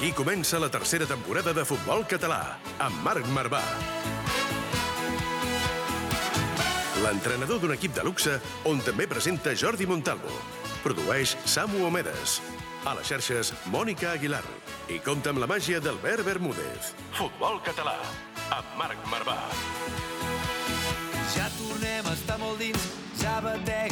Aquí comença la tercera temporada de Futbol Català, amb Marc Marvà. L'entrenador d'un equip de luxe on també presenta Jordi Montalvo. Produeix Samu Omedes. A les xarxes, Mònica Aguilar. I compta amb la màgia d'Albert Bermúdez. Futbol Català, amb Marc Marvà.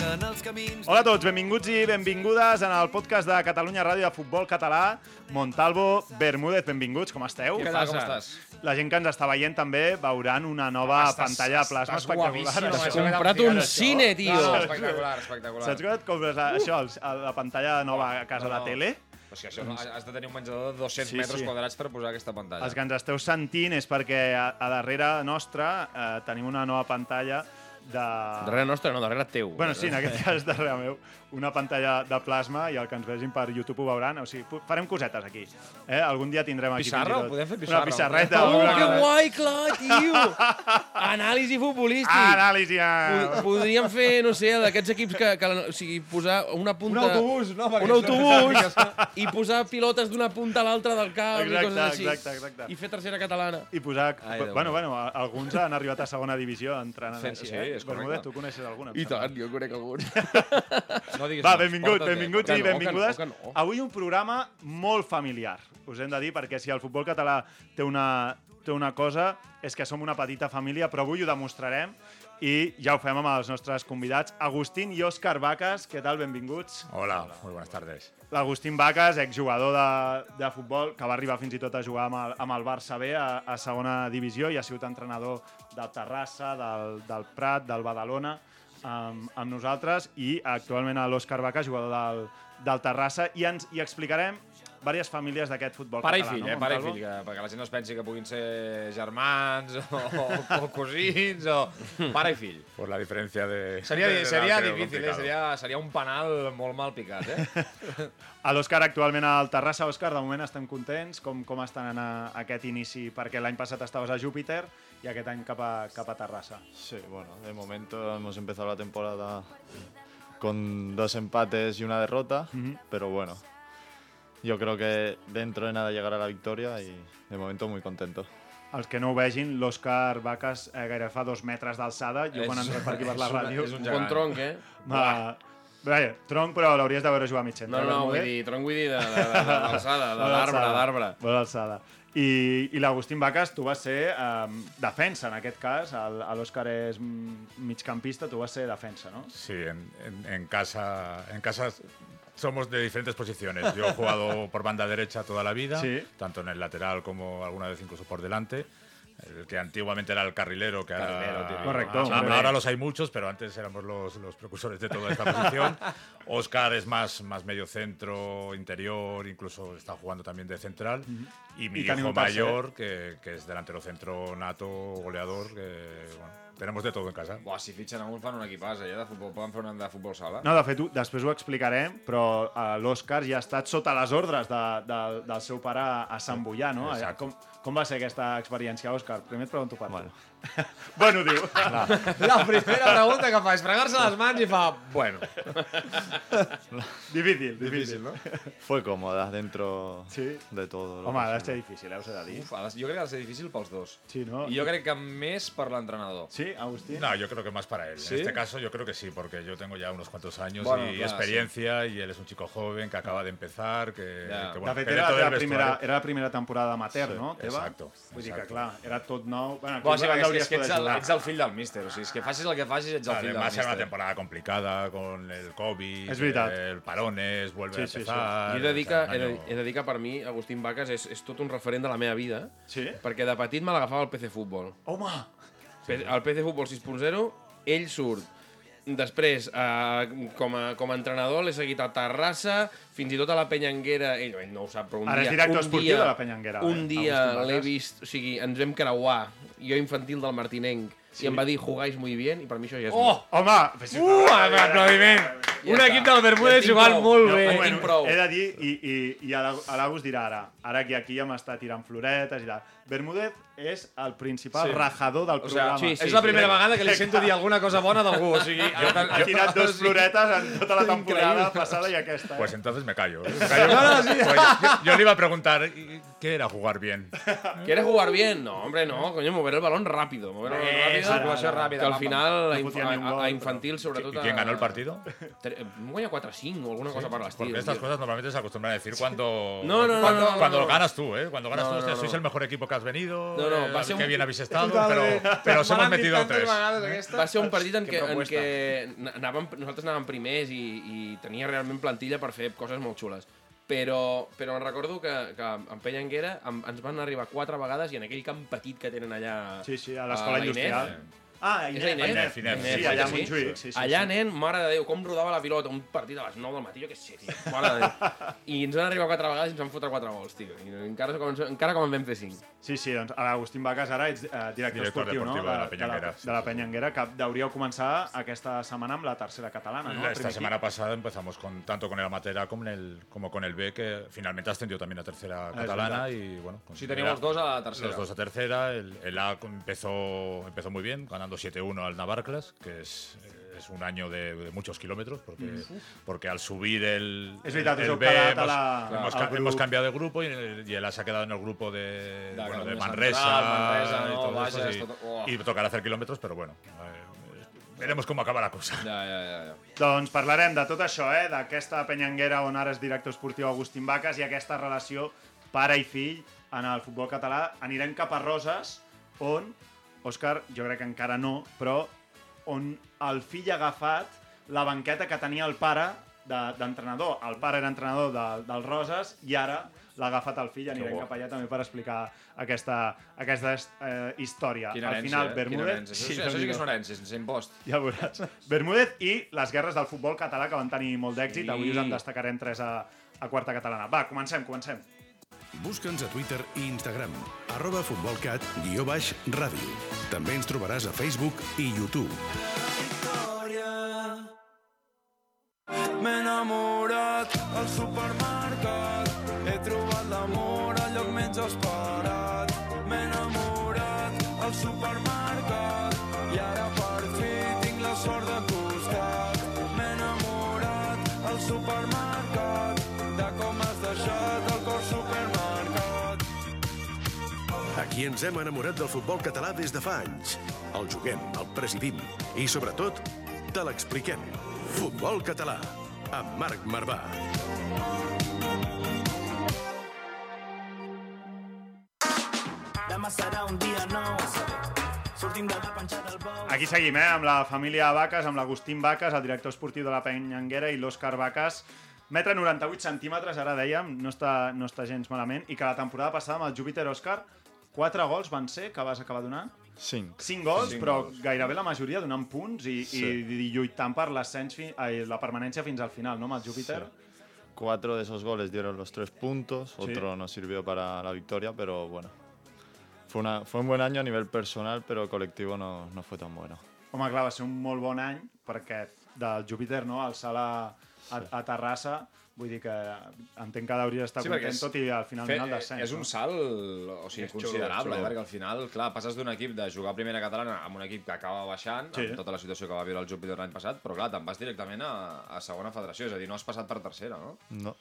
Bateguen els camins. Hola a tots, benvinguts i benvingudes en el podcast de Catalunya Ràdio de Futbol Català. Montalvo, Bermúdez, benvinguts, com esteu? Què tal, com estàs? La gent que ens està veient també veuran una nova Estàs- pantalla de plasma estàs espectacular. això. comprat un cine, tio. No, espectacular, espectacular. Saps com et compres la, això, els- la pantalla nova a casa No, no. de tele? Però que això no, has de tenir un menjador de 200 Sí, metres sí. quadrats per posar aquesta pantalla. Els que ens esteu sentint és perquè a, a darrere nostra eh, tenim una nova pantalla de... Darrere nostre, no, darrere teu. Bueno, sí, en aquest cas darrere meu, una pantalla de plasma i el que ens vegin per YouTube ho veuran. O sigui, farem cosetes aquí. Eh? Algun dia tindrem aquí Pissarra? i Podem fer pissarra? Una pissarreta. Oh, que guai, clar, tio! Anàlisi futbolístic. Anàlisi. Pod- Ah. Podríem fer, no sé, d'aquests equips que, que, o sigui, posar una punta... Un autobús, no? Un autobús i posar pilotes d'una punta a l'altra del camp i Exacte, coses així. exacte, exacte. I fer tercera catalana. I posar... Ai, bueno, bueno, alguns han arribat a segona divisió entrenant Fent- així, sí, eh? És correcte. Bermúdez, tu coneixes algun? em I tant, jo conec alguns. No diguis Va, noms, benvinguts, i benvingudes. no, no. Avui un programa molt familiar, us hem de dir, perquè si el futbol català té una, té una cosa, és que som una petita família, però avui ho demostrarem i ja ho fem amb els nostres convidats. Agustín i Òscar Vaques, què tal? Benvinguts. Hola, muy buenas tardes. L'Agustín Vaques, exjugador de, de futbol, que va arribar fins i tot a jugar amb el, amb el Barça B a, a segona divisió i ha sigut entrenador del Terrassa, del, del Prat, del Badalona, amb, amb nosaltres, i actualment a l'Òscar Vaques, jugador del, del Terrassa, i ens i explicarem diverses famílies d'aquest futbol Pare i català. fill, no, eh? Pare i fill, que, perquè la gent no es pensi que puguin ser germans o, o cosins o... Pare i fill. Por la diferencia de. Seria, de seria creo difícil, eh? Seria, seria un penal molt mal picat, eh? A l'Òscar actualment al Terrassa. Òscar, de moment estem contents. Com, com està anant aquest inici? Perquè l'any passat estaves a Júpiter i aquest any cap a, cap a Terrassa. Sí, bueno, de momento hemos empezado la temporada con dos empates y una derrota, pero bueno, yo creo que dentro de nada llegará la victoria y de momento muy contento. Els que no ho vegin, l'Òscar Vaques eh, gairebé fa dos metres d'alçada. Jo quan ens per aquí per la ràdio... és un Un bon tronc, eh? Va, Vaja, tronc, però l'hauries de veure jugar a mig centre. No, no, Bermúdez. vull dir, tronc vull dir de- de- de- de- d'alçada, de l'arbre, alçada, d'arbre. Bona alçada. I, i l'Agustín Vaques, tu vas ser eh, defensa, en aquest cas. L'Òscar és mm, migcampista, tu vas ser defensa, no? Sí, en, en- en casa, en casa somos de diferentes posiciones. Yo he jugado por banda derecha toda la vida, Sí. tanto en el lateral como alguna vez incluso por delante. El que antiguamente era el carrilero, que Carrilero, ahora. Correcto, ahora, hombre. ahora los hay muchos, pero antes éramos los, los precursores de toda esta posición. Oscar es más, más medio centro, interior, incluso está jugando también de central. Y mi Y hijo mayor, que, que es delantero centro nato, goleador, que bueno, tenemos de todo en casa. Buah, si fitxen a un fan un equipàs, eh, de futbol. Poden fer un de futbol sala? No, de fet, ho- després ho explicarem, però eh, l'Òscar ja ha estat sota les ordres de, de, del seu pare a Sant Boià, no? Exacte. Com, com va ser aquesta experiència, Òscar? Primer et pregunto per tu. bueno, diu. La primera pregunta que fa és fregar-se les mans i fa... Bueno. difícil, difícil, no? Fue cómoda dentro Sí. de todo. lo Home, ha de ser difícil, eh? Us he de dir. Uf, ha de- jo crec que ha de ser difícil pels dos. Sí, no? I jo crec que més per l'entrenador. Sí, Agustín? No, yo creo que más para él. ¿Sí? En este caso yo creo que sí, porque yo tengo ya unos cuantos años Bueno, y claro, experiencia y él es un chico joven que acaba de empezar, que, De fet, era, la primera, vestuario- era la primera temporada amateur, no? Teva? exacto, Vull dir que, exacto. clar, era tot nou. Bueno, aquí Bueno, sí, ens perquè és, hauries és que ets el, jugar. ets el fill del míster. O sigui, és que facis el que facis, ets el fill del Además era una míster. temporada complicada con el COVID, Es verdad. el parones, vuelve Sí, a sí, sí. empezar. Jo he de dir que, he de, he de dir que per mi Agustín Vaques és, és tot un referent de la meva vida, Sí? perquè de petit me l'agafava el PC Futbol. Home! El PC Futbol 6.0, ell surt Després, eh, com, a, com a entrenador, l'he seguit a Terrassa, fins i tot a la Penyanguera, ell, ell no ho sap, però un Ara és dia... director un esportiu dia, de la Penyanguera, eh, Un dia Agustín l'he vist, o sigui, ens vam creuar, jo infantil del Martinenc, sí. i em va dir, jugáis muy bien, i per mi això ja és... Oh! Home, però si- Uh, aplaudiment! Ja Un està. equip del Bermúdez Ja jugant prou. molt No, bé. ja Bueno, prou. he de dir, i, i, i a la- a l'Agus dirà ara, ara que aquí ja m'està tirant floretes i tal. Bermúdez és el principal Sí. rajador del O programa. és la primera vegada que li sento dir alguna cosa bona d'algú. O sigui, jo, Ha tirat dos sí. floretes en tota la temporada Increïble. passada i aquesta. Eh? Pues entonces me callo. Me callo. Pues yo, yo le iba a preguntar, ¿y ¿qué era jugar bien? ¿Quieres jugar bien? No, hombre, no, coño, mover el balón rápido. Mover el balón Eh, rápido. Que al final, No a, a, a infantil, sobretot... ¿Y quién ganó el partido? Vam guanyar 4-5 o alguna cosa per l'estil. Porque estas tio. cosas normalmente se acostumbran a decir cuando, No, no, no, cuando, no, no, cuando no. ganas tú, ¿eh? Cuando ganas No, tú, no, hostia, no. sois el mejor equipo que has venido, No, no, eh, va ser qué un- bien habéis estado, pero, pero os Me hemos metido tres. Va ser un partit en Que què, en què anàvem, nosaltres anàvem primers i, i tenia realment plantilla per fer coses molt xules. Però, però em recordo que, que en Pellanguera em, ens van arribar quatre vegades i en aquell camp petit que tenen allà... Sí, sí, a l'escola a la industrial. Inés. Ah, És la Inés? Inés, Inés, Sí, sí, allà a sí, Montjuïc. Sí, sí, Allà, sí. nen, mare de Déu, com rodava la pilota, un partit a les 9 del matí, jo què sé, tio, mare de Déu. I ens van arribar quatre vegades i ens van fotre quatre gols, tio. I encara, com, encara com en vam fer cinc. Sí, sí, doncs a l'Agustín Vacas ara ets eh, director, Director esportiu, no? de la Peñanguera, De sí, la, de la sí, sí. Peñanguera, que deuríeu començar aquesta setmana amb la tercera catalana, no? Esta semana equip. pasada empezamos con tanto con el Amateur A como, en el, como con el B, que finalmente ascendió también a tercera es catalana y bueno. Sí, teníamos dos a la tercera. Los dos a tercera. El, el A empezó, empezó muy bien, ganando 7-1 al Navarclas, que es, es un año de, de muchos kilómetros, porque, porque al subir el, Es verdad, el heu B hemos, la- hemos ca- hemos cambiado de grupo y el, y el A se ha quedado en el grupo de, De bueno, de Manresa, Manresa, y no, todo Bages, eso, y- todo- oh. y tocará hacer kilómetros, pero bueno, eh, veremos cómo acaba la cosa. Ja, ja, ja. ja. Doncs parlarem de tot això, eh? d'aquesta penyanguera on ara és director esportiu Agustín Vacas i aquesta relació pare i fill en el futbol català. Anirem cap a Roses, on, Òscar, jo crec que encara no, però on el fill ha agafat la banqueta que tenia el pare de- d'entrenador. el pare era entrenador de, del Roses i ara l'ha agafat el fill. Anirem cap allà també per explicar aquesta, aquesta eh, història. Quina Al herència, final, eh? Quina Bermúdez... Això, sí, això sí que és una herència, sense impost. Ja veuràs. Bermúdez i les guerres del futbol català que van tenir molt d'èxit. Sí. Avui us en destacarem tres a, a quarta catalana. Va, comencem, comencem. Busca'ns a Twitter i Instagram, arroba futbolcat, guió baix, ràdio. També ens trobaràs a Facebook i YouTube. M'he enamorat al supermercat He trobat l'amor al lloc menys esperat Aquí ens hem enamorat del futbol català des de fa anys. El juguem, el presidim i, sobretot, te l'expliquem. Futbol català, amb Marc Marvà. Demà serà un dia nou Sortim de la panxa del bou Aquí seguim, eh, amb la família Vacas, amb l'Agustín Vacas, el director esportiu de la Penyanguera, i l'Òscar Vacas. Metre 98 centímetres, ara dèiem, no està, no està gens malament, i que la temporada passada amb el Júpiter Òscar, quatre gols van ser que vas acabar donant? Cinc. Cinc gols, Cinc però gols. gairebé la majoria donant punts i, Sí. i, i lluitant per l'ascens, la permanència fins al final, no, amb el Júpiter? Cuatro de esos goles dieron los tres puntos, Sí. otro nos sirvió para la victoria, pero bueno. Fue, una, fue un buen año a nivel personal, pero colectivo no, no fue tan bueno. Home, clar, va ser un molt bon any, perquè del Júpiter, no?, al sala a, a Terrassa, vull dir que entenc que hauries d'estar Sí, content és- tot i al final Fer, final descens. és un salt o sigui, És xulo, considerable, xulo. eh? perquè al final, clar, passes d'un equip de jugar a primera catalana amb un equip que acaba baixant, Sí. amb tota la situació que va viure el Júpiter l'any passat, però clar, te'n vas directament a, a segona federació, és a dir, no has passat per tercera, no? No.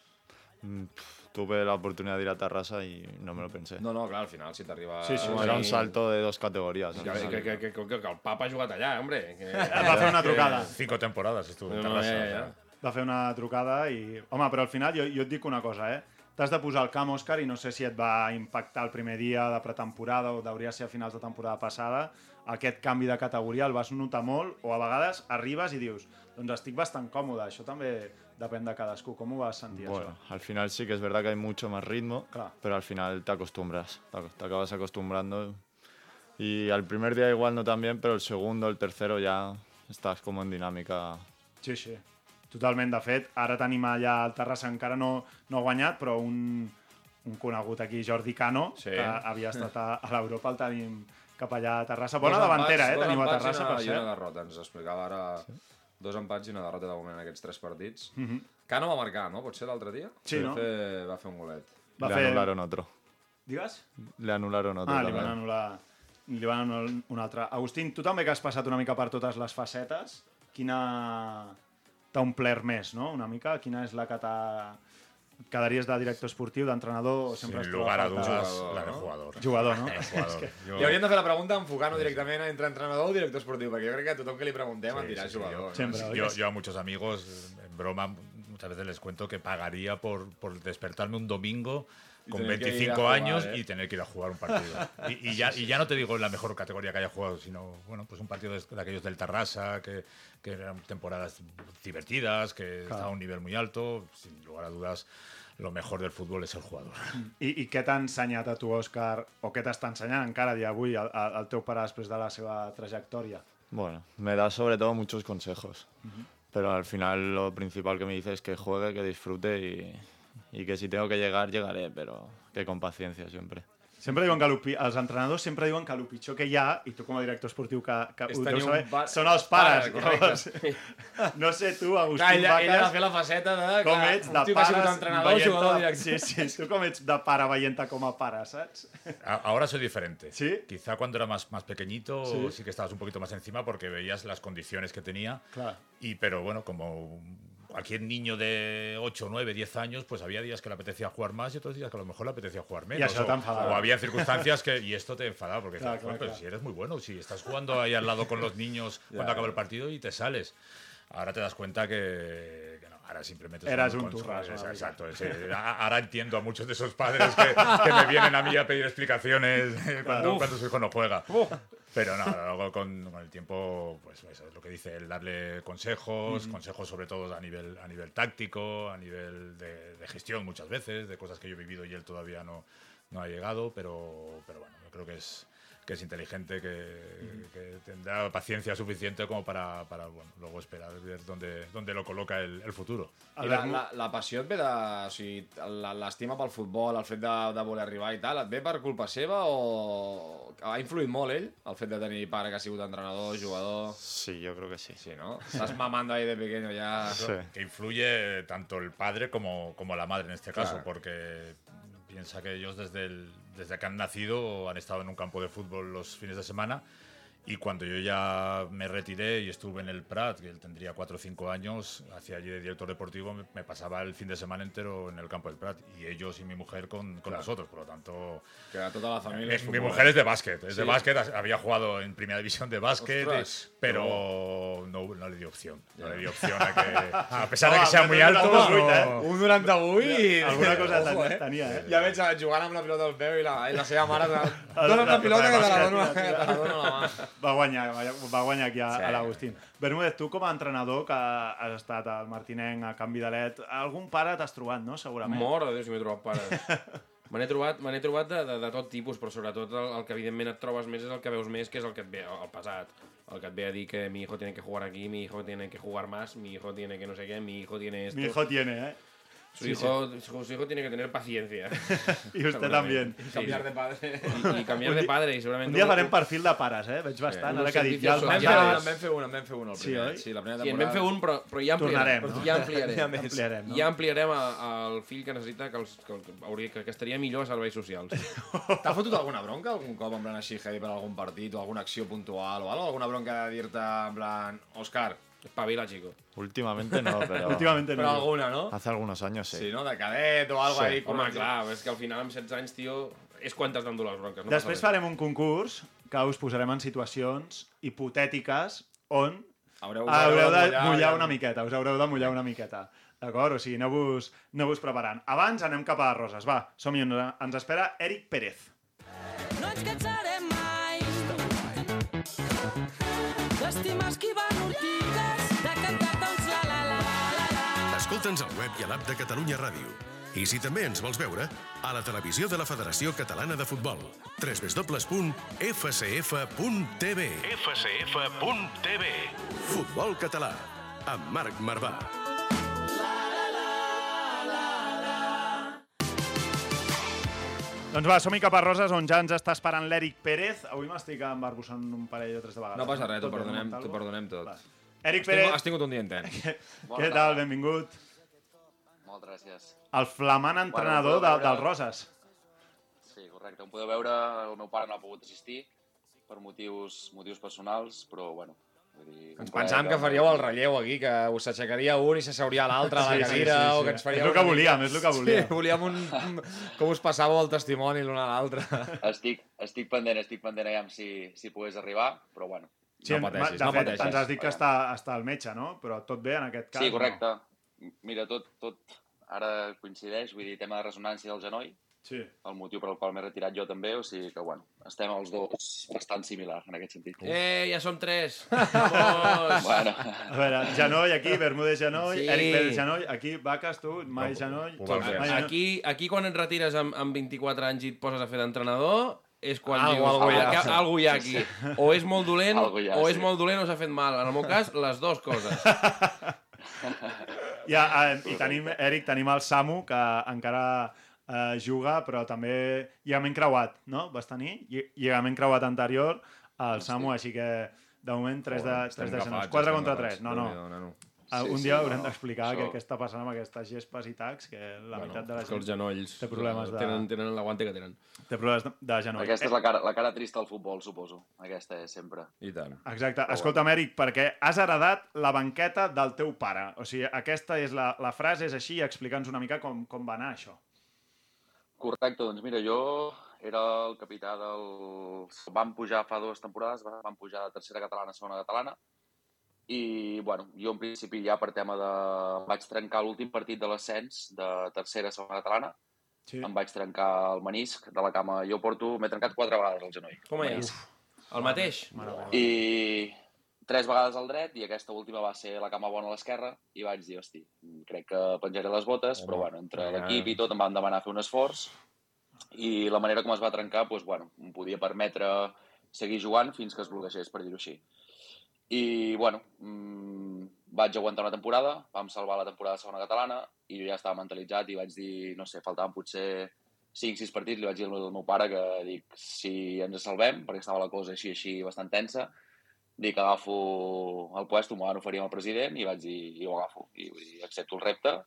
Mm, Tuve la oportunidad de ir a Tarrasa y no me lo pensé. No, no, clar, al final, si t'arriba... Sí, sí, Era un salto de dos categorías. al Que, que, que, que, que, que el papa ha jugat allà, hombre. Que... Va fer una trucada. Cinco temporadas estuvo en no, Tarrasa. ja, o ja. Va fer una trucada i... Home, però al final jo, jo et dic una cosa, eh? T'has de posar al camp, Òscar, i no sé si et va impactar el primer dia de pretemporada o hauria ser a finals de temporada passada, aquest canvi de categoria el vas notar molt o a vegades arribes i dius doncs estic bastant còmode, això també depèn de cadascú. Com ho vas sentir, Bueno, això? al final sí que es verdad que hay mucho más ritmo, Claro. pero al final te acostumbras, te, ac- te acabas acostumbrando. Y al primer día igual no tan bien, pero el segundo, el tercero ya, estás como en dinámica. Sí, sí. Totalment, de fet, ara tenim allà el Terrassa, encara no, no ha guanyat, però un, un conegut aquí, Jordi Cano, Sí. que havia estat a, a l'Europa, el tenim cap allà a Terrassa. Bona davantera, eh, teniu a i Terrassa, per I una cert. derrota, ens explicava ara dos empats i una derrota de moment en aquests tres partits. Mhm. Cano va marcar, no? Pot ser l'altre dia? Sí, va no? Fer, va fer un golet. Va Le fer... anularon otro. Digues? Le anularon otro Ah, li van anul·lar, li van anul·lar un altre. Agustín, tu també que has passat una mica per totes les facetes, quina t'ha omplert més, no? Una mica, quina és la que t'ha... Quedaries de director esportiu, d'entrenador, o sempre Sin lugar a dudas, Jugador, la de ¿no? jugador. Jugador, no? La de jugador. Jo- I hauríem de fer la pregunta enfocant-ho directament entre entrenador o director esportiu, perquè jo crec que a tothom que li preguntem Sí, en dirà sí, sí, jugador. yo- no? Yo, yo a muchos amigos, en broma, muchas veces les cuento que pagaría por, por despertarme un domingo con tener que ir a 25 jugar, años ¿eh? y tener que ir a jugar un partido. Y, y ya, y ya no te digo en la mejor categoría que haya jugado, sino bueno, pues un partido de, de aquellos del Tarrasa, que, que eran temporadas divertidas, que estaba a un nivel muy alto. Sin lugar a dudas, lo mejor del fútbol es el jugador. I, I què t'ha ensenyat a tu, Òscar, o què t'està ensenyant encara dia d'avui el, el teu pare després de la seva trajectòria? Bueno, me da sobre todo muchos consejos. Pero al final lo principal que me dice es que juegue, que disfrute y, y que si tengo que llegar, llegaré, pero que con paciencia siempre. Sempre diuen que el, pi- els entrenadors sempre diuen que el pitjor que hi ha, i tu com a director esportiu que, que ho deus saber, pa- són els pares. Llavors, no sé tu, Agustín Clar, ella, ella Vaques, fer la faceta de... com clar, ets un de tio que ha sigut pares entrenador, jugador, director. Sí, sí, tu com ets de pare veient-te com a pare, Ahora soy diferente. ¿Sí? Quizá cuando era más, más pequeñito Sí. sí. que estabas un poquito más encima porque veías las condiciones que tenía. Clar. Y, pero bueno, como cualquier niño de 8, 9, 10 años, pues había días que le apetecía jugar más y otros días que a lo mejor le apetecía jugar menos. eso o, o había circunstancias que. Y esto te enfadaba porque Claro, decías, "Joder, claro, pero claro. si eres muy bueno, si estás jugando ahí al lado con los niños cuando acaba el partido y te sales. Ahora te das cuenta que, que no, ahora simplemente Eras un turras, Exacto. A- Ahora entiendo a muchos de esos padres que, que me vienen a mí a pedir explicaciones cuando, cuando su hijo no juega. Pero no, luego con, con el tiempo, pues eso es lo que dice, el darle consejos, consejos sobre todo a nivel, a nivel táctico, a nivel de, de gestión muchas veces, de cosas que yo he vivido y él todavía no, no ha llegado, pero, pero bueno, yo creo que es, que es inteligente, que, que tendrá paciencia suficiente como para, para bueno, luego esperar ver dónde, dónde lo coloca el, el futuro. I la, la, la passió et ve de... O sigui, la- l'estima pel futbol, el fet de, de voler arribar i tal, et ve per culpa seva o... Ha influït molt ell, el fet de tenir pare que ha sigut entrenador, jugador... Sí, yo creo que sí. Sí, ¿no? Estás mamando ahí de pequeño ya... Sí. que influye tanto el padre como, como la madre en este caso, Claro. porque piensa que ellos desde, el- desde que han nacido han estado en un campo de fútbol los fines de semana y cuando yo ya me retiré y estuve en el Prat, que él tendría 4 o 5 años, hacía allí de director deportivo, me, pasaba el fin de semana entero en el campo del Prat y ellos y mi mujer con, con nosotros, por lo tanto... Que a tota la família és Eh, mi mujer es de básquet, es de Sí. básquet, había jugado en primera división de básquet, Ostras, eh, pero no, no le dio opción. No le dio opción a que, a pesar de que sea muy alto, no no- eh? Un 98 i... Alguna cosa Ojo, ten- eh? tenia, eh? Ja veig eh, jugant amb la pilota al peu i la, i la seva mare... Dóna la pilota que te la bàsquet, dono, tira, que tira. te la dono a la mà. Va guanyar, va, guanyar aquí a, Sí. a l'Agustín. Bermúdez, tu com a entrenador que has estat al Martinenc, a Can Vidalet, algun pare t'has trobat, no? Segurament. Mort de Déu si m'he trobat pares. Me n'he trobat, me trobat de, de, de tot tipus, però sobretot el, el que evidentment et trobes més és el que veus més, que és el que et ve al passat. El que et ve a dir que mi hijo tiene que jugar aquí, mi hijo tiene que jugar más, mi hijo tiene que no sé qué, mi hijo tiene esto. Mi hijo tiene, ¿eh? Su, hijo, su- su hijo tiene que tener paciencia. I usted també. Sí, Canviar sí. de padre. I, I canviar de padre, i segurament... Un dia farem perfil de pares, eh? Veig bastant, Sí. ara que ha dit ja els Unos En vam fer un, en vam fer un, el Sí, primer. oi? Sí, la primera Sí, en temporada. vam fer un, però, però ja ampliarem. Tornarem, no? Ja ampliarem. Ja. Ampliarem, no? Ja ampliarem a- al fill que necessita que, els, que, que, hauria, que, que estaria millor a serveis socials. T'ha fotut alguna bronca algun cop en plan així heavy per algun partit o alguna acció puntual o alguna bronca de dir-te en plan Òscar, Espavila, chico. Últimamente no, pero Últimamente però no. alguna, no? hace algunos años sí. Sí, no? De cadet o algo Sí. ahí. Home, clar, és que al final amb 16 anys, tio, és quan t'has d'endur les bronques. No Després farem un concurs que us posarem en situacions hipotètiques on Haureu, haureu de mullar, mullar una miqueta, us haureu de mullar una miqueta. D'acord? O sigui, aneu-vos aneu preparant. Abans anem cap a roses. Va, som-hi, ens espera Eric Pérez. No ens cansarem Escolta'ns al web i a l'app de Catalunya Ràdio. I si també ens vols veure, a la televisió de la Federació Catalana de Futbol. www.fcf.tv fcf.tv Futbol català, amb Marc Marvà. Doncs va, som-hi cap a Roses, on ja ens està esperant l'Eric Pérez. Avui m'estic embarbussant un parell o tres de vegades. No passa res, t'ho perdonem, perdonem tot. Va. Eric Has Pérez, tingut, has tingut un dia intens. què tal? Benvingut. Moltes gràcies. El flamant entrenador de, podeu veure- del Roses. Sí, correcte. Com podeu veure, el meu pare no ha pogut assistir per motius, motius personals, però bueno... Vull dir, Ens pensàvem que faríeu el relleu aquí, que us s'aixecaria un i s'asseuria l'altre a la Sí, sí, cadira, sí, sí. o que ens faríeu... És el que volíem, és el que volíem. Sí, volíem un, com us passàveu el testimoni l'un a l'altre. Estic, estic pendent, estic pendent aviam si, si pogués arribar, però bueno. Sí, No pateixis, de no fet, pateixis. ens has dit que està, està al metge, no? Però tot bé en aquest cas? Sí, correcte. Mira, tot, tot ara coincideix, vull dir, tema de ressonància del genoll, No? Sí. el motiu per al qual m'he retirat jo també, o sigui que, bueno, estem els dos bastant similar en aquest sentit. Eh, ja som tres. Bueno, A veure, genoll aquí, Bermúdez genoll, Sí. Eric Pérez genoll, aquí vaques tu, mai genoll. fer. mai genoll. Aquí, aquí quan et retires amb, amb 24 anys i et poses a fer d'entrenador, és quan Algo- dius, algo hi ha. "Ah, que algo hi ha aquí. O és molt dolent, ha, o és sí. molt dolent o s'ha fet mal. En el meu cas, les dues coses. Ja, eh, I tenim, Eric, tenim el Samu, que encara eh, juga, però també lligament creuat, no? Vas tenir? Lli- Lligament creuat anterior al Samu, així que de moment 3 de, Joder, 3 estem de genolls. agafats, 4 estem contra agafats. 3, no, no. Uh, Sí, un sí, dia no, haurem d'explicar això- què, està passant amb aquestes gespes i tacs, que la meitat de la que els gent genolls té problemes de, tenen, tenen l'aguante que tenen. té problemes de, de genoll. aquesta és la cara, la cara trista del futbol, suposo. Aquesta és sempre. I tant. Exacte. Escolta'm, Eric, perquè has heredat la banqueta del teu pare. O sigui, aquesta és la, la frase, és així, explica'ns una mica com, com va anar això. Correcte, doncs mira, jo era el capità del... Vam pujar fa dues temporades, vam pujar de tercera catalana a segona catalana, i, bueno, jo en principi ja per tema de... Vaig trencar l'últim partit de l'ascens de tercera segona catalana, Sí. em vaig trencar el menisc de la cama. Jo porto... M'he trencat quatre vegades el genoll. Com el és? El mateix? Mare meva. I tres vegades al dret i aquesta última va ser la cama bona a l'esquerra i vaig dir, hosti, crec que penjaré les botes, però bueno, entre l'equip i tot em van demanar fer un esforç i la manera com es va trencar, doncs, bueno, em podia permetre seguir jugant fins que es bloquegés, per dir-ho així. I, bueno, mmm, vaig aguantar una temporada, vam salvar la temporada de segona catalana i jo ja estava mentalitzat i vaig dir, no sé, faltaven potser 5-6 partits, li vaig dir al meu pare que dic, si ens salvem, perquè estava la cosa així, així, bastant tensa, dic, agafo el puesto, m'ho van oferir el president i vaig dir, i ho agafo, i dir, accepto el repte.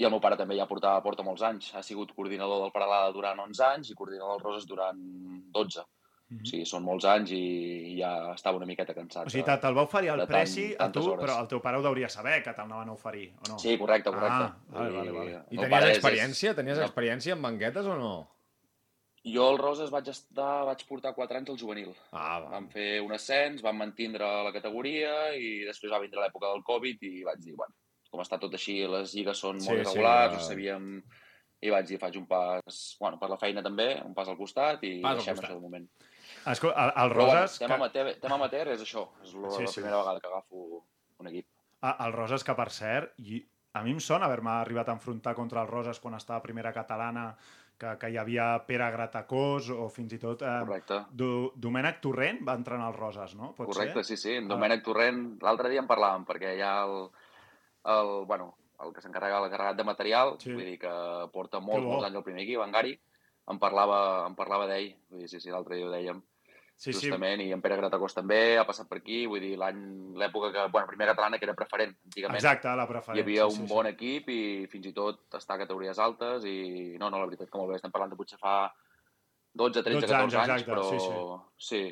I el meu pare també ja portava, porta molts anys. Ha sigut coordinador del Paralada durant 11 anys i coordinador del Roses durant 12. O sigui, són molts anys i ja estava una miqueta cansat. O sigui, de- te- te'l va oferir el tant- Preci a tu, hores. però el teu pare ho deuria saber, que te'l anaven a oferir, o no? Sí, correcte, correcte. Ah, vale, vale, vale. I el tenies pare és- experiència? Tenies no. experiència en banquetes o no? Jo al Roses vaig estar, vaig portar 4 anys al juvenil. Ah, va. Vam fer un ascens, vam mantindre la categoria i després va vindre l'època del Covid i vaig dir, bueno, com està tot així, les lligues són Sí, molt sí, irregulars, ja. ho sabíem... I vaig dir, faig un pas, bueno, per la feina també, un pas al costat i Pas al deixem costat. això de moment. Escolta, el, el Però bueno, Roses... tema, que... tema amateur és això, és la, Sí, la sí. primera vegada que agafo un equip. Ah, el Roses, que per cert, i a mi em sona haver-me arribat a enfrontar contra el Roses quan estava a primera catalana, que, que hi havia Pere Gratacós o fins i tot eh, Correcte. Do, Domènec Torrent va entrenar al Roses, no? Pot Correcte, ser? sí, sí. En Domènec Torrent, l'altre dia en parlàvem, perquè hi ha el, el, bueno, el que s'encarrega l'encarregat de material, Sí. vull dir que porta molts, bo. molts anys al primer equip, en Gary, em parlava, parlava d'ell, vull dir, sí, sí, l'altre dia ho dèiem, Sí, sí. justament, i en Pere Gratacós també ha passat per aquí, vull dir, l'any, l'època que, bueno, primera catalana que era preferent, antigament. Exacte, la Hi preferència. havia sí, un sí, bon equip i fins i tot estar a categories altes i no, no, la veritat que molt bé, estem parlant de potser fa 12, 13, 12 anys, 14 anys, exacte, però sí, sí,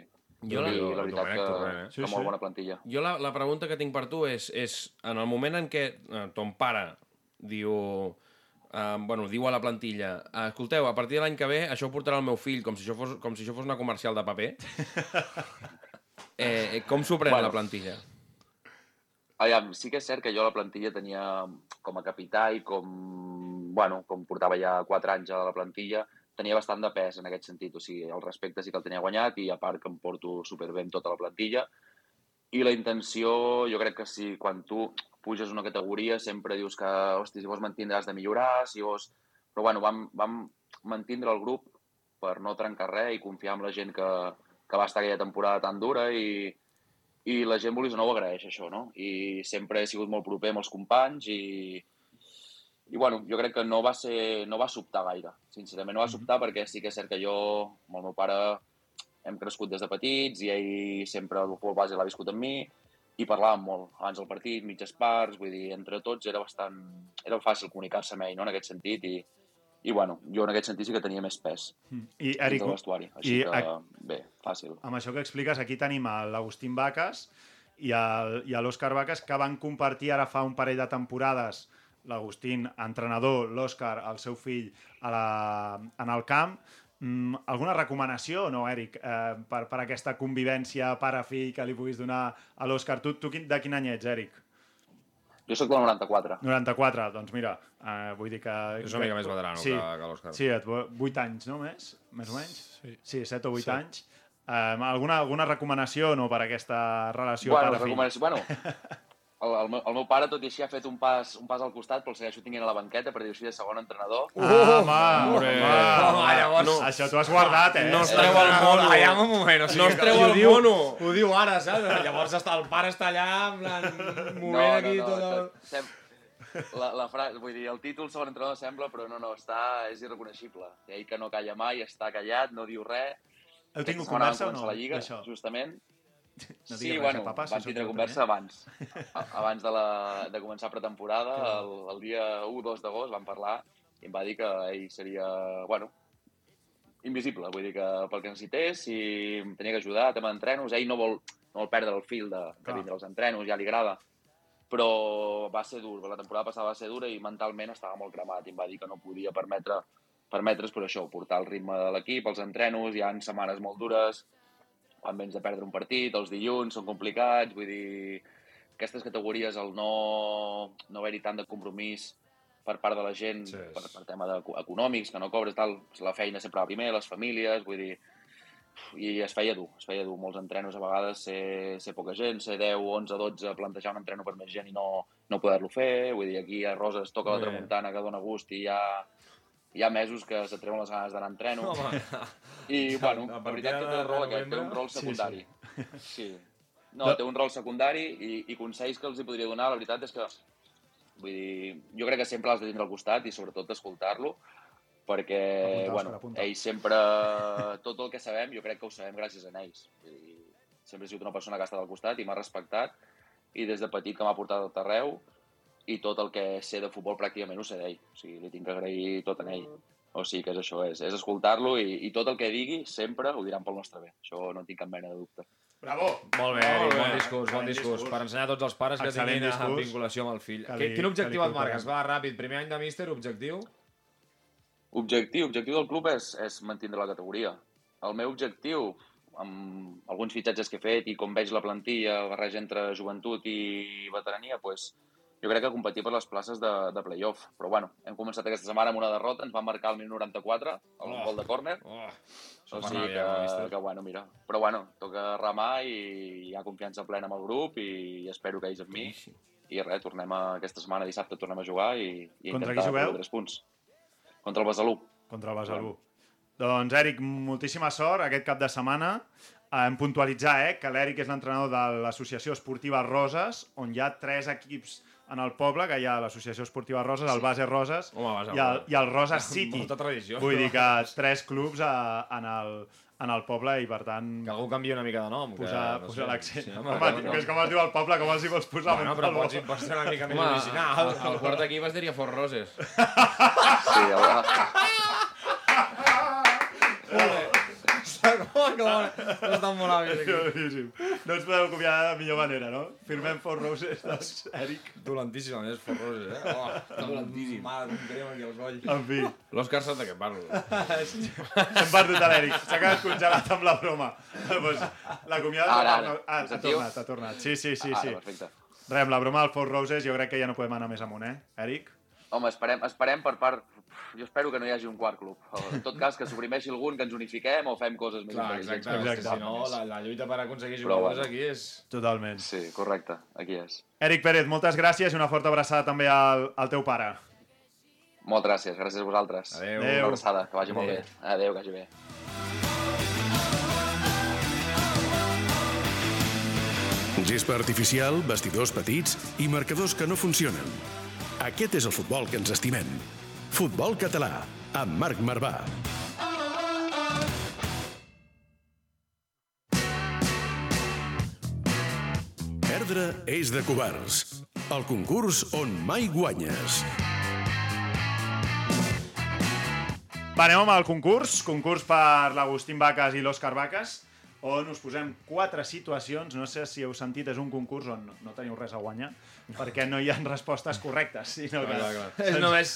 Jo la- la veritat que, eh? Sí, que sí. molt bona plantilla. Jo la, la pregunta que tinc per tu és, és en el moment en què eh, ton pare diu, eh, bueno, diu a la plantilla escolteu, a partir de l'any que ve això ho portarà el meu fill com si això fos, com si això fos una comercial de paper eh, com s'ho pren Bueno. la plantilla? Aviam, sí que és cert que jo la plantilla tenia com a capità i com, bueno, com portava ja 4 anys a la plantilla, tenia bastant de pes en aquest sentit, o sigui, el respecte sí que el tenia guanyat i a part que em porto superbé amb tota la plantilla. I la intenció, jo crec que sí, quan tu, puges una categoria, sempre dius que, hosti, si vols mantindre has de millorar, si vols... Però bueno, vam, vam mantindre el grup per no trencar res i confiar en la gent que, que va estar aquella temporada tan dura i, i la gent, vulguis o no, ho agraeix, això, no? I sempre he sigut molt proper amb els companys i, i bueno, jo crec que no va ser, no va sobtar gaire, sincerament no va sobtar perquè sí que és cert que jo, amb el meu pare, hem crescut des de petits i ell sempre el futbol base l'ha viscut amb mi i parlàvem molt abans del partit, mitges parts, vull dir, entre tots era bastant... era fàcil comunicar-se amb ell, no?, en aquest sentit, i, i bueno, jo en aquest sentit sí que tenia més pes I, dins Eric, vestuari, així i que, a- bé, fàcil. amb això que expliques, aquí tenim a l'Agustín Vaques i el- i a l'Òscar Vaques, que van compartir ara fa un parell de temporades l'Agustín, entrenador, l'Òscar, el seu fill, a la, en el camp. Mm, alguna recomanació o no, Eric, eh, per, per aquesta convivència pare-fill que li puguis donar a l'Òscar? Tu, tu quin, de quin any ets, Eric? Jo sóc del 94. 94, doncs mira, eh, vull dir que... És una mica més veterano sí, que- que l'Òscar. Sí, et, 8 anys, no, més? Més o menys? Sí. Sí, 7 o 8 Sí. anys. Eh, alguna, alguna recomanació o no per aquesta relació Bueno, pare-fill? recomanació, bueno, el, el, meu, el meu pare, tot i així, ha fet un pas, un pas al costat, però el segueixo tinguent a la banqueta, per dir-ho així, de segon entrenador. Ah, home, Hombre. home, Home, llavors- no. Això t'ho has guardat, eh? No es treu el mono. Allà un moment, o sigui, No es treu el diu, mono. Ho diu ara, saps? Llavors està, el pare està allà, en plan, movent aquí tot el... Sem... La, la fra... Vull dir, el títol segon entrenador sembla, però no, no, està... és irreconeixible. Ell que no calla mai, està callat, no diu res. Heu tingut conversa o no, Lliga, d'això? justament. No sí, bueno, eh, papa, si vam tindre conversa abans. A- Abans de, la, de començar pretemporada, el, el dia 1-2 d'agost, vam parlar i em va dir que ell seria, bueno, invisible. Vull dir que pel que necessités, si em tenia que ajudar, tema d'entrenos, ell no vol, no vol perdre el fil de, de vindre als entrenos, ja li agrada. Però va ser dur, la temporada passada va ser dura i mentalment estava molt cremat i em va dir que no podia permetre permetre's per això, portar el ritme de l'equip, els entrenos, hi ha setmanes molt dures, quan vens de perdre un partit, els dilluns són complicats, vull dir, aquestes categories, el no, no haver-hi tant de compromís per part de la gent, Sí, és- per, per tema de, econòmics, que no cobres, tal, la feina sempre va primer, les famílies, vull dir, i es feia dur, es feia dur. Molts entrenos a vegades, ser, ser poca gent, ser 10, 11, 12, plantejar un entreno per més gent i no, no poder-lo fer, vull dir, aquí a Roses toca la tramuntana que dona gust i ha, hi ha mesos que se treuen les ganes d'anar a entreno. Home. I, bueno, A la veritat que té de un rol aquest, té un rol Sí, sí. secundari. Sí. No, té un rol secundari i, i consells que els hi podria donar, la veritat és que vull dir, jo crec que sempre l'has de tindre al costat i sobretot escoltar-lo perquè, Apunta, bueno, Òscar, apunta. ell sempre, tot el que sabem, jo crec que ho sabem gràcies a ells. Vull dir, sempre he sigut una persona que ha estat al costat i m'ha respectat i des de petit que m'ha portat a tot arreu i tot el que sé de futbol pràcticament ho sé d'ell. O sigui, li tinc que agrair tot a ell. O sigui que és això, és, és escoltar-lo i, i tot el que digui sempre ho diran pel nostre bé. Això no en tinc cap mena de dubte. Bravo! Molt bé, Molt bé. bon discurs, bon discurs. discurs. Per ensenyar a tots els pares que Excel·lent tinguin discurs. vinculació amb el fill. Que Que li- Quin que objectiu et marques? Va, ràpid. Primer any de míster, objectiu? Objectiu, objectiu del club és, és mantindre la categoria. El meu objectiu, amb alguns fitxatges que he fet i com veig la plantilla, el barreja entre joventut i veterania, pues, jo crec que competir per les places de, de playoff. Però bueno, hem començat aquesta setmana amb una derrota, ens van marcar el 1094, el Oh. gol de córner, Oh, o sigui que, míster. que, bueno, mira. Però bueno, toca remar i hi ha confiança plena amb el grup i espero que ells amb mi. I res, tornem a, aquesta setmana, dissabte, tornem a jugar i, i Contra intentar jugueu? tres punts. Contra el Besalú. Contra el Besalú. Doncs, Eric, moltíssima sort aquest cap de setmana. Eh, Em puntualitzar eh, que l'Eric és l'entrenador de l'Associació Esportiva Roses, on hi ha tres equips en el poble, que hi ha l'Associació Esportiva Roses, el Base Roses Home, Base i, el, i el Roses City. Molta tradició. Vull dir que tres clubs a, en, el, en el poble i, per tant, Que algú canvi una mica de nom. posar, que, posar l'accent. Sí, home, home, no, que és com es diu el poble, com els hi vols posar? Bueno, però pots, pots ser una mica més Home, original. el, el quart equip es diria Fort Roses. Sí, el, que molt- no hàbil, aquí. Boníssim. No ens podem acomiadar de millor manera, no? Firmem Fort Roses, doncs, Eric. Dolentíssim, a més, Fort Roses, eh? Oh, dolentíssim. Mare, com tenim aquí els golls. En fi, L'Òscar sap de què parlo. hem perdut a l'Eric. S'ha quedat congelat amb la broma. pues, L'acomiada... Ara, ara. Ah, ha tornat, ha tornat. Sí, sí, sí. Ara, sí. perfecte. Res, amb la broma del Fort Roses jo crec que ja no podem anar més amunt, eh, Eric? Home, esperem, esperem per part... Jo espero que no hi hagi un quart club. En tot cas, que suprimeixi algun, que ens unifiquem o fem coses més Clar, intel·ligents. exacte, exacte. Si no, la, la lluita per aconseguir jugadors bueno. aquí és... Totalment. Sí, correcte, aquí és. Eric Pérez, moltes gràcies i una forta abraçada també al, al teu pare. Moltes gràcies, gràcies a vosaltres. Adéu. Una abraçada, que vagi molt bé. Adéu, que vagi bé. Gespa artificial, vestidors petits i marcadors que no funcionen. Aquest és el futbol que ens estimem. Futbol català, amb Marc Marvà. Perdre és de covards. El concurs on mai guanyes. Va, anem amb el concurs. Concurs per l'Agustín Vaques i l'Òscar Vaques, on us posem quatre situacions. No sé si heu sentit, és un concurs on no teniu res a guanyar, perquè no hi ha respostes correctes, sinó que... Clar, clar, clar. És només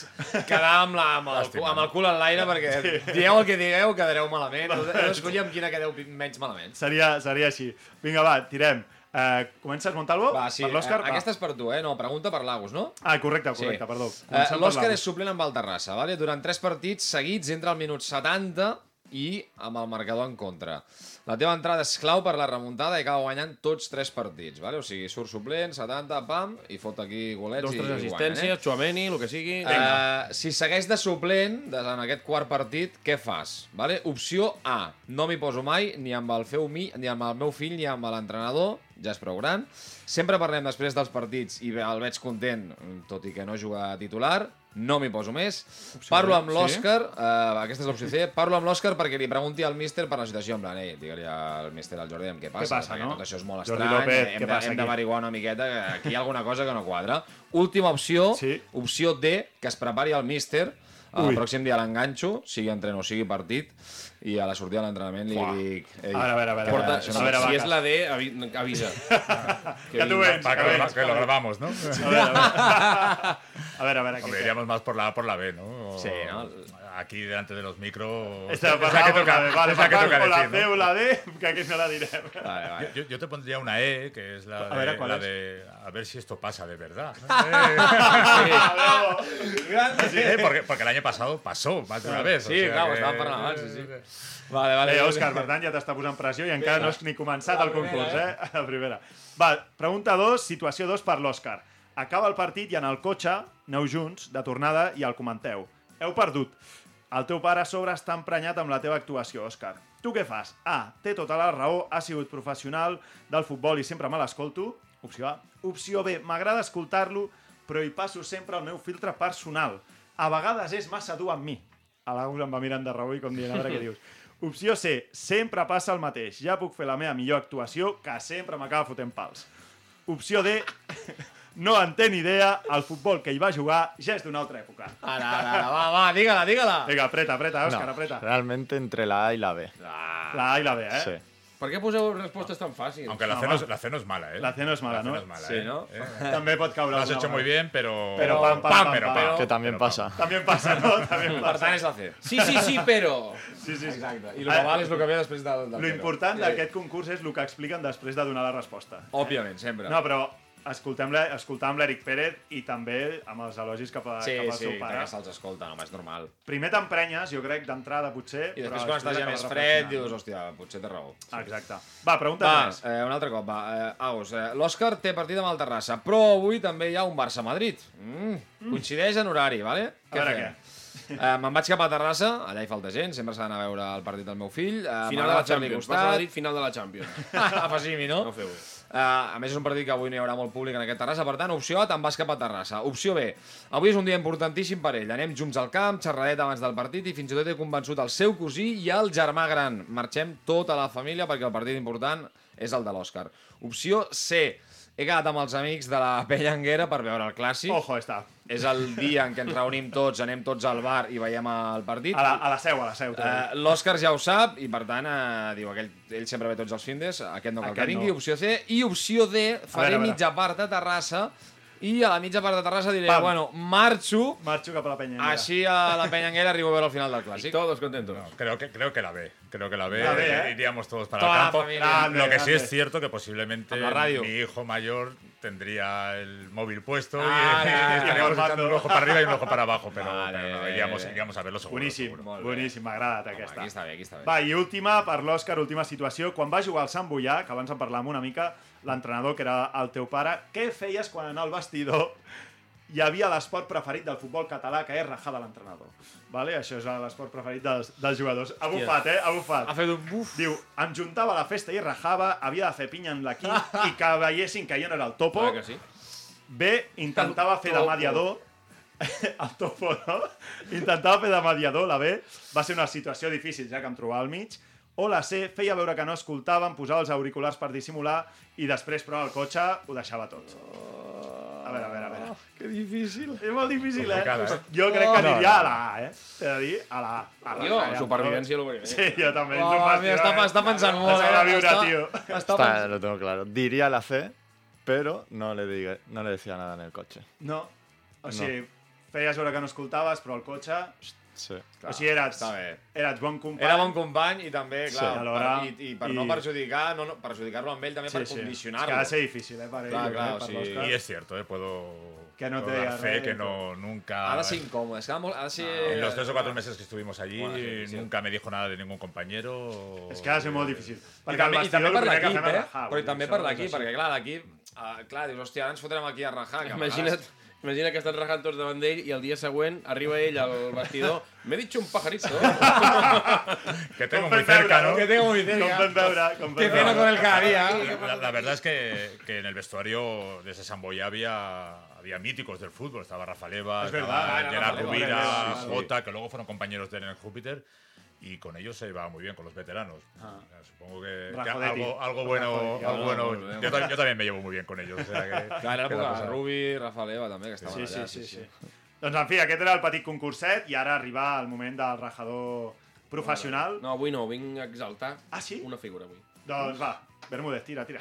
quedar amb, la, amb, el, cu- amb el cul en l'aire perquè dieu el que digueu, quedareu malament. Heu heu d'escollir amb quina quedeu menys malament. Seria, seria així. Vinga, va, tirem. Uh, comences, Montalvo? Va, sí, Per l'Òscar? eh, aquesta és per tu, eh? No, pregunta per l'Agus, no? Ah, correcte, correcte, Sí. perdó. Per L'Òscar és suplent amb el Terrassa, vale? durant tres partits seguits entre el minut 70 i amb el marcador en contra. La teva entrada és clau per la remuntada i acaba guanyant tots tres partits. Vale? O sigui, surt suplent, 70, pam, i fot aquí golets Dos, i, tres i assistències, eh? Chouameni, el que sigui. Uh, si segueix de suplent des- en aquest quart partit, què fas? Vale? Opció A. No m'hi poso mai ni amb el feu mi, ni amb el meu fill ni amb l'entrenador, ja és prou gran. Sempre parlem després dels partits i el veig content, tot i que no juga titular. No m'hi poso més. Parlo amb l'Òscar, uh, aquesta és l'opció C, parlo amb l'Òscar perquè li pregunti al míster per la situació, en plan, ei, digue-li al míster al Jordi què passa, passa, perquè no? tot això és molt Jordi estrany, López, hem què de- passa hem aquí? d'averiguar una miqueta que aquí hi ha alguna cosa que no quadra. Última opció, Sí. opció D, que es prepari el míster, el Ui. pròxim dia l'enganxo, sigui entreno o sigui partit, i a la sortida de l'entrenament li dic... Ei, A veure, a veure, a veure, Porta, a si, veure, a veure, si Vaques. és la D, avi- avisa. Que tu vinga. vens, que que, que lo grabamos, ¿no? A ver, a ver. A ver, a ver, aquí. Hombre, iríamos más por la A por la B, ¿no? O- Sí, ¿no? Aquí delante de los micros. Esta es la que toca, vale, es la que toca o la decir, C ¿no? o la D, que aquí no la direm. Vale, vale. Yo, yo te pondría una E, que es la, A de, ver, ¿cuál la es? de a ver si esto pasa de verdad. Bravo. Sí, eh, porque, porque el año pasado pasó más de una vez. o Sí, sea clar, ho que- estàvem parlant abans, sí, sí. Vale, vale. Eh, Òscar, per tant, ja t'està posant pressió i encara no has ni començat el concurs, eh? La primera. Va, pregunta 2, situació 2 per l'Òscar. Acaba el partit i en el cotxe aneu junts, de tornada, i el comenteu. Heu perdut. El teu pare a sobre està emprenyat amb la teva actuació, Òscar. Tu què fas? A. Té tota la raó, ha sigut professional del futbol i sempre me l'escolto. Opció A. Opció B. M'agrada escoltar-lo, però hi passo sempre el meu filtre personal. A vegades és massa dur amb mi. A l'Agus em va mirant de reüll com dient, a veure què dius. Opció C. Sempre passa el mateix. Ja puc fer la meva millor actuació, que sempre m'acaba fotent pals. Opció D. No en té ni idea, el futbol que hi va jugar ja és d'una altra època. Ara, ara, ara, va, va, digue-la, digue-la. Vinga, apreta, apreta, Òscar, No, apreta. realmente entre la A y la B. La A i la B, eh? Sí. Per què poseu respostes tan fàcils? Aunque la, C no, la C no es mala, ¿eh? La C no es mala, La C ¿no? es mala, Sí, ¿eh? ¿no? Eh, També pot caure Lo has alguna hecho muy bien, pero. Pero pam, pam, pam, pero pam. Que pam. pasa. També passa, no? També Per passa. tant, és la C. Sí, sí, sí, però... Sí, sí, sí. Exacte. I el que val és el que ve després del, del Lo però. important d'aquest concurs és el que expliquen després de donar la resposta. Òbviament, sempre. No, però escoltem-la escoltàvem l'Eric Pérez i també amb els elogis cap, a, sí, cap al sí, seu pare. que se'ls escolta, home, és normal. Primer t'emprenyes, jo crec, d'entrada, potser. I després quan estàs ja més fred, dius, hòstia, potser té raó. Exacte. Va, pregunta Va, més. eh, un altre cop, va. Eh, Aus, eh, l'Òscar té partit amb el Terrassa, però avui també hi ha un Barça-Madrid. Mm, coincideix en horari, vale? A veure fem? Eh, Me'n vaig cap a Terrassa, allà hi falta gent, sempre s'ha d'anar a veure el partit del meu fill. Eh, Final de la Champions. Vas a dir final de la Champions. Afegim-hi, no? No feu. Uh, a més, és un partit que avui no hi haurà molt públic en aquest Terrassa, per tant, opció A, te'n vas cap a Terrassa. Opció B, avui és un dia importantíssim per ell. Anem junts al camp, xerradet abans del partit i fins i tot he convençut el seu cosí i el germà gran. Marxem tota la família perquè el partit important és el de l'Òscar. Opció C, he quedat amb els amics de la Pellanguera per veure el clàssic. Ojo, està. És el dia en què ens reunim tots, anem tots al bar i veiem el partit. A la, a la seu, a la seu. Uh, L'Òscar ja ho sap i per tant uh, diu aquell, ell sempre ve tots els findes aquest no cal Aquest que vingui, no. opció C i opció D, faré a veure. mitja part a Terrassa i a la mitja part de Terrassa diré, Pam. bueno, marxo Marxo cap a la penya. així a la Penyanguera arribo a veure el final del Y clàssic todos contentos. No, creo que, creo que la B. Creo que la B. La B, ¿eh? Iríamos todos para Toda el campo. Grande, Lo que sí grande. es cierto que posiblemente mi hijo mayor tendría el móvil puesto Ah, y, ya, ya, estaríamos echando un ojo para arriba y un ojo para abajo, pero, Vale, pero no, iríamos, iríamos a verlo seguro. Boníssim, seguro. Boníssim, Home, aquesta. aquí està bé, aquí està bé. Va, i última, per l'Òscar, última situació. Quan va jugar al Sant Boià, que abans en parlàvem una mica, l'entrenador, que era el teu pare, què feies quan en el vestidor hi havia l'esport preferit del futbol català, que és rajar de l'entrenador? Vale? Això és l'esport preferit dels, dels jugadors. Ha bufat, eh? Ha bufat. Ha fet un buf. Diu, em juntava a la festa i rajava, havia de fer pinya en l'equip i que veiessin que jo no era el topo. Clar que sí. B, intentava fer de mediador. el topo, no? Intentava fer de mediador, la B. Va ser una situació difícil, ja que em trobava al mig. O la C, feia veure que no escoltava, em posava els auriculars per dissimular i després, però, al cotxe ho deixava tot. A veure, a veure, a veure. Que difícil. És molt difícil, eh? Eh? Jo crec que No, aniria no. a la A, eh? T'he de dir, a la A. A la Jo, A, ja. supervivència, lo primer. Sí, jo també. Oh, un mira, està, eh? està pensant molt. Eh? viure, Està- tio. Està pensant... lo tengo claro. Diría la C, pero no le, diga, no le decía nada en el coche. No. O sigui, feies veure que no escoltaves, però al cotxe... Sí. o sigui, eres, està bé. eres bon company. Era bon company i també, Sí. clar, Alhora, per, i, i per i- no perjudicar, no, no, perjudicar-lo amb ell també per És que ha condicionar-lo. de ser difícil, eh, per ell, Clar, eh, sí. cierto, ¿eh? puedo, Que no te dar fe que no, nunca... Ha de ser incòmode, és que ha, de molt, ha de ser... En los tres o cuatro meses que estuvimos allí, Bueno, sí, sí. nunca me dijo nada de ningún compañero. És que ha de ser molt difícil. I també, I també per que l'equip, eh? Però també per l'equip, perquè clar, l'equip... Uh, clar, dius, hòstia, ara ens fotrem aquí a rajar. Que a Imagina't, vegades- imagina que estan rajant tots davant d'ell i el dia següent arriba ell al vestidor. M'he dit un pajarito. Que tengo muy cerca, ¿no? Que tengo muy Com cerca. fem veure, com Que ceno con el cada día. La, la verdad es que, que en el vestuario de ese Samboya había, había míticos del fútbol. Estaba Rafa Leva, Es estaba Gerard Rubira. Jota, que luego fueron compañeros de él en el Júpiter. Y con ellos se iba muy bien, con los veteranos. Ah. Supongo que, que algo, algo bueno. Algo bueno bueno, yo, ta- yo también me llevo muy bien con ellos. O sea que, Clar, era que la l'època Rubi, Rafa Leva també, que estaven Sí, sí, allà. sí, sí. Doncs, en fi, aquest era el petit concurset i ara arriba el moment del rajador professional. No, avui no, vinc a exaltar Ah, sí? una figura avui. Doncs va, Bermúdez, tira, tira.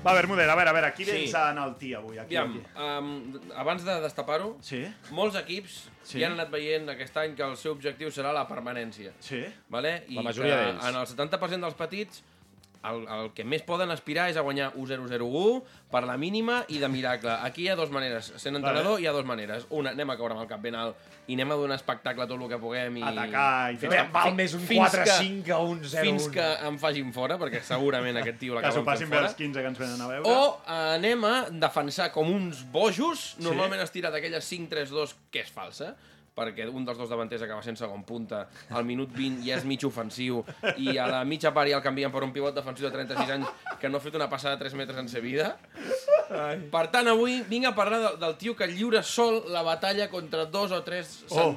Va, Bermúdez, a veure, a veure, qui Sí. vens en el tí avui? Aquí, Aviam, aquí. um, abans de destapar-ho, Sí? molts equips Sí. ja han anat veient aquest any que el seu objectiu serà la permanència. Sí? Vale? I La majoria d'ells. En el 70% dels petits el, el que més poden aspirar és a guanyar 1-0-0-1 per la mínima i de miracle. Aquí hi ha dues maneres. Sent entrenador Vale. hi ha dues maneres. Una, anem a caure amb el cap ben alt i anem a donar espectacle tot el que puguem i... Atacar i Fins que- Val més un fins 4-5 que un 0-1. Fins que em facin fora, perquè segurament aquest tio Que s'ho passin fent bé fora. els 15 que ens venen a veure. O anem a defensar com uns bojos. Normalment es tira d'aquelles 5-3-2, que és falsa, perquè un dels dos davanters acaba sent segon punta, al minut 20 ja és mig ofensiu, i a la mitja part ja el canvien per un pivot defensiu de 36 anys que no ha fet una passada de 3 metres en sa vida. Per tant, avui vinc a parlar del, del tio que lliura sol la batalla contra dos o tres Oh.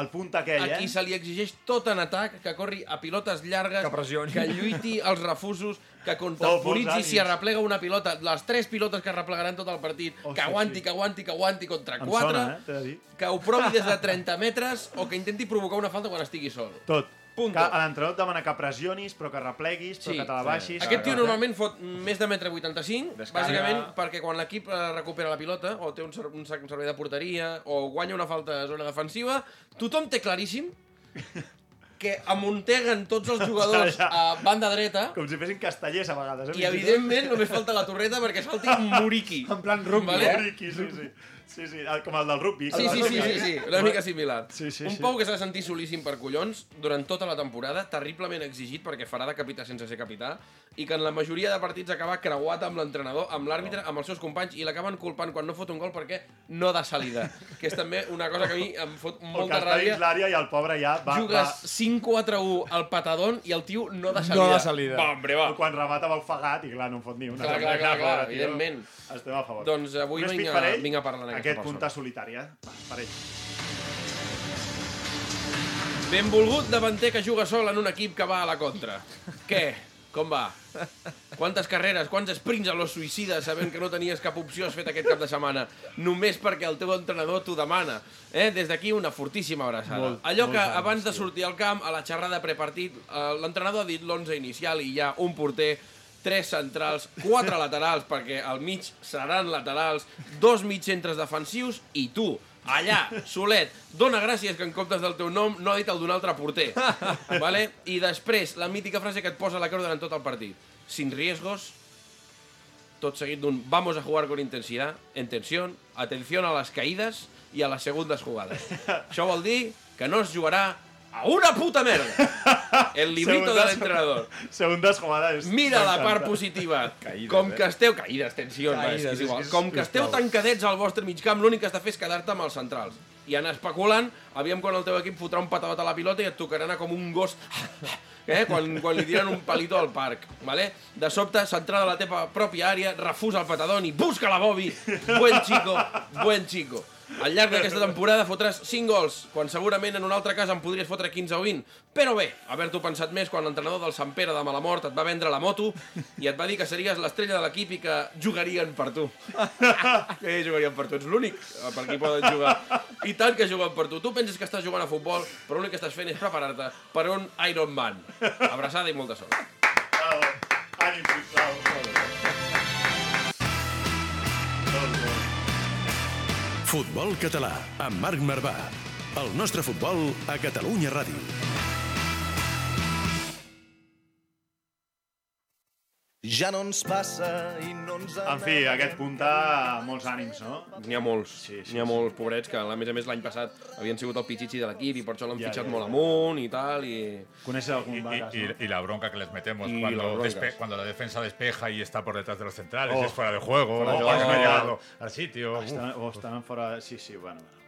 El punt aquell, a eh? se li exigeix tot en atac, que corri a pilotes llargues, Que pressioni. que lluiti els refusos, que contemporitzi si arreplega una pilota, les tres pilotes que arreplegaran tot el partit, Oh, que sí, aguanti, sí. que aguanti, que aguanti contra Em quatre, sona, eh? Que ho provi des de 30 metres o que intenti provocar una falta quan estigui sol. Tot. Punto. Que l'entrenador et demana que pressionis, però que repleguis, però Sí. que te la baixis. Aquest tio normalment fot més de metre 85, Descarga. bàsicament perquè quan l'equip eh, recupera la pilota, o té un, ser un, ser- un servei de porteria, o guanya una falta de zona defensiva, tothom té claríssim que amunteguen tots els jugadors a banda dreta Com si fessin castellers a vegades. Eh? i evidentment només falta la torreta perquè salti Muriqui. En plan rugby, Vale? eh? Riqui, sí, sí. Sí, sí, el- com el del rugby. Sí, sí, sí, sí, sí, una mica similar. Sí, sí, un sí. Que s'ha de sentir solíssim per collons durant tota la temporada, terriblement exigit perquè farà de capità sense ser capità, i que en la majoria de partits acaba creuat amb l'entrenador, amb l'àrbitre, amb els seus companys, i l'acaben culpant quan no fot un gol perquè no da salida. Que és també una cosa que a mi em fot O que molta està dins ràbia. l'àrea i el pobre ja va... Jugues 5-4-1 al patadón i el tio no da salida. No da salida. Va, hombre, va. va... O quan remata va ofegat i clar, no en fot ni una. Clar, clar, clar, clar, evidentment. Estem a favor. Doncs avui vinc a- vinc a parlar d'aquesta Aquest persona. punta solitari, eh? Va, per ell. Benvolgut davanter que juga sol en un equip que va a la contra. Què? Com va? Quantes carreres, quants sprints a los suïcides sabent que no tenies cap opció has fet aquest cap de setmana només perquè el teu entrenador t'ho demana. Eh? Des d'aquí una fortíssima abraçada. Molt- Allò que molts anys, abans de sortir al camp, a la xerrada prepartit, eh, l'entrenador ha dit l'11 inicial i hi ha un porter, tres centrals, quatre laterals, perquè al mig seran laterals, dos mig centres defensius i tu, allà, solet, dona gràcies que en comptes del teu nom no ha dit el d'un altre porter. vale? I després, la mítica frase que et posa la creu durant tot el partit. Sin riesgos, tot seguit d'un vamos a jugar con intensidad, en tensión, atención a las caídas y a las segundas jugadas. Això vol dir que no es jugarà a una puta merda. El librito de Segundes- l'entrenador. Segundes jugades. Mira la part positiva. Caïdes, com eh? que esteu... Caïdes, que Caïdes, és és igual. Com que esteu tancadets al vostre mig camp, l'únic que has de fer és quedar-te amb els centrals. I anar especulant, aviam quan el teu equip fotrà un patadot a la pilota i et tocarà anar com un gos eh? quan, quan li tiren un palito al parc. Vale? De sobte, centrada a la teva pròpia àrea, refusa el patadón i busca la Bobby. Buen chico, buen chico. Al llarg d'aquesta temporada fotràs 5 gols, quan segurament en un altre cas en podries fotre 15 o 20. Però bé, haver-t'ho pensat més quan l'entrenador del Sant Pere de Malamort et va vendre la moto i et va dir que series l'estrella de l'equip i que jugarien per tu. que jugarien per tu? Ets l'únic eh, per qui poden jugar. I tant que juguen per tu. Tu penses que estàs jugant a futbol, però l'únic que estàs fent és preparar-te per un Iron Man. Abraçada i molta sort. Bravo. Ànim, sisplau. Futbol català, amb Marc Marvà. El nostre futbol a Catalunya Ràdio. Ja no ens passa i no ens... En fi, aquest punta molts ànims, no? N'hi ha molts, Sí, sí, n'hi ha sí. molts pobrets que, a més a més, l'any passat havien sigut el pitxitxi de l'equip i per això l'han Ja, fitxat ja, molt ja. amunt i tal, i... Coneixes algun Y, vagas, y- no? y la bronca que les metemos Y las cuando, despe- cuando la defensa despeja y está por detrás de los centrales, Oh. es fuera de juego, Fuera de o porque no ha juego. llegado al sitio. uf. Estan, o estan fora... Sí, sí, bueno, bueno.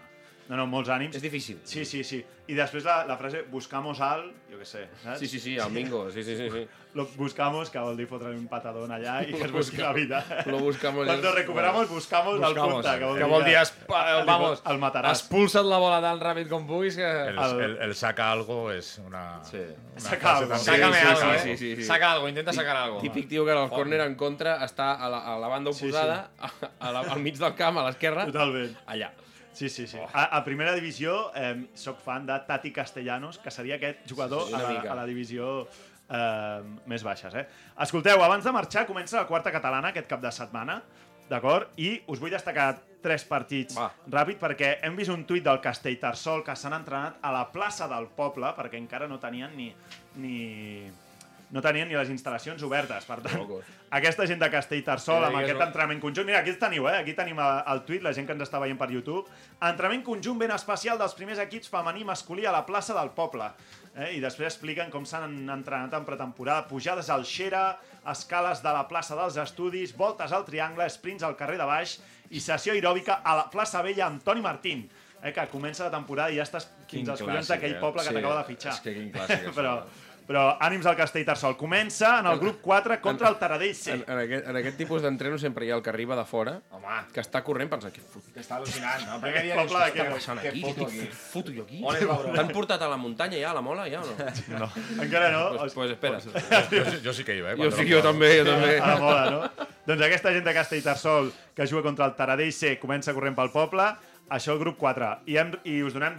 No, no, molts ànims. És difícil. Sí, sí, sí. I després la, la frase buscamos al... Jo què sé, saps? Sí, sí, sí, el Mingo, sí, sí, sí. sí. Lo buscamos, que vol dir fotre un patadón allà i que es busqui la vida. Lo buscamos Cuando és- recuperamos, buscamos, al Buscamos, punta, que vol que vol dir, espa- el, vamos, el mataràs. Expulsa't la bola tan ràpid com puguis que... El, Al- el- el saca algo es una. Sí. una Saca algo. tan- Sácame Sí, sí, algo, sí, eh? sí, sí, sí. Saca algo, intenta sacar algo. Típic tio que en el córner en contra està a la, a la banda Sí, oposada, A la, al mig del camp, a l'esquerra, Totalment. allà. Sí, sí, sí. A, a primera divisió eh, sóc fan de Tati Castellanos, que seria aquest jugador Sí, a, una la, a la divisió eh, més baixes. Eh? Escolteu, abans de marxar comença la quarta catalana aquest cap de setmana, d'acord? I us vull destacar tres partits Va. ràpid perquè hem vist un tuit del Castellterçol que s'han entrenat a la plaça del poble perquè encara no tenien ni, ni, no tenien ni les instal·lacions obertes. Per tant, Locos. aquesta gent de Castellterçol, amb aquest no? entrenament conjunt... Mira, aquí el teniu, eh? Aquí tenim el tuit, la gent que ens està veient per YouTube. Entrenament conjunt ben especial dels primers equips femení masculí a la plaça del poble. Eh? I després expliquen com s'han entrenat en pretemporada, pujades al Xera, escales de la plaça dels Estudis, voltes al Triangle, sprints al carrer de baix i sessió aeròbica a la plaça Vella amb Toni Martín. Eh, que comença la temporada i ja estàs Quin fins als collons d'aquell eh? poble que Sí, t'acaba de fitxar. és que quin clàssic, això. Però, ànims al Castellterçol. Comença en el grup 4 contra el Taradell C. En, en, aquest, en aquest tipus d'entreno sempre hi ha el que arriba de fora, Home, que està corrent pensant, què fot, que està al·lucinant, no? El primer dia dius, què no? està passant Què aquí? foto aquí? què foto jo aquí? T'han portat a la muntanya ja, a la mola, ja o no? No, encara no. Pues, pues espera. Yo, sí- yo sí que iba, ¿eh? Jo, sí, jo també, jo també. A la moda, no? doncs aquesta gent de Castellterçol que juga contra el Taradell C comença corrent pel poble. Això el grup 4. I, hem, i us, donem,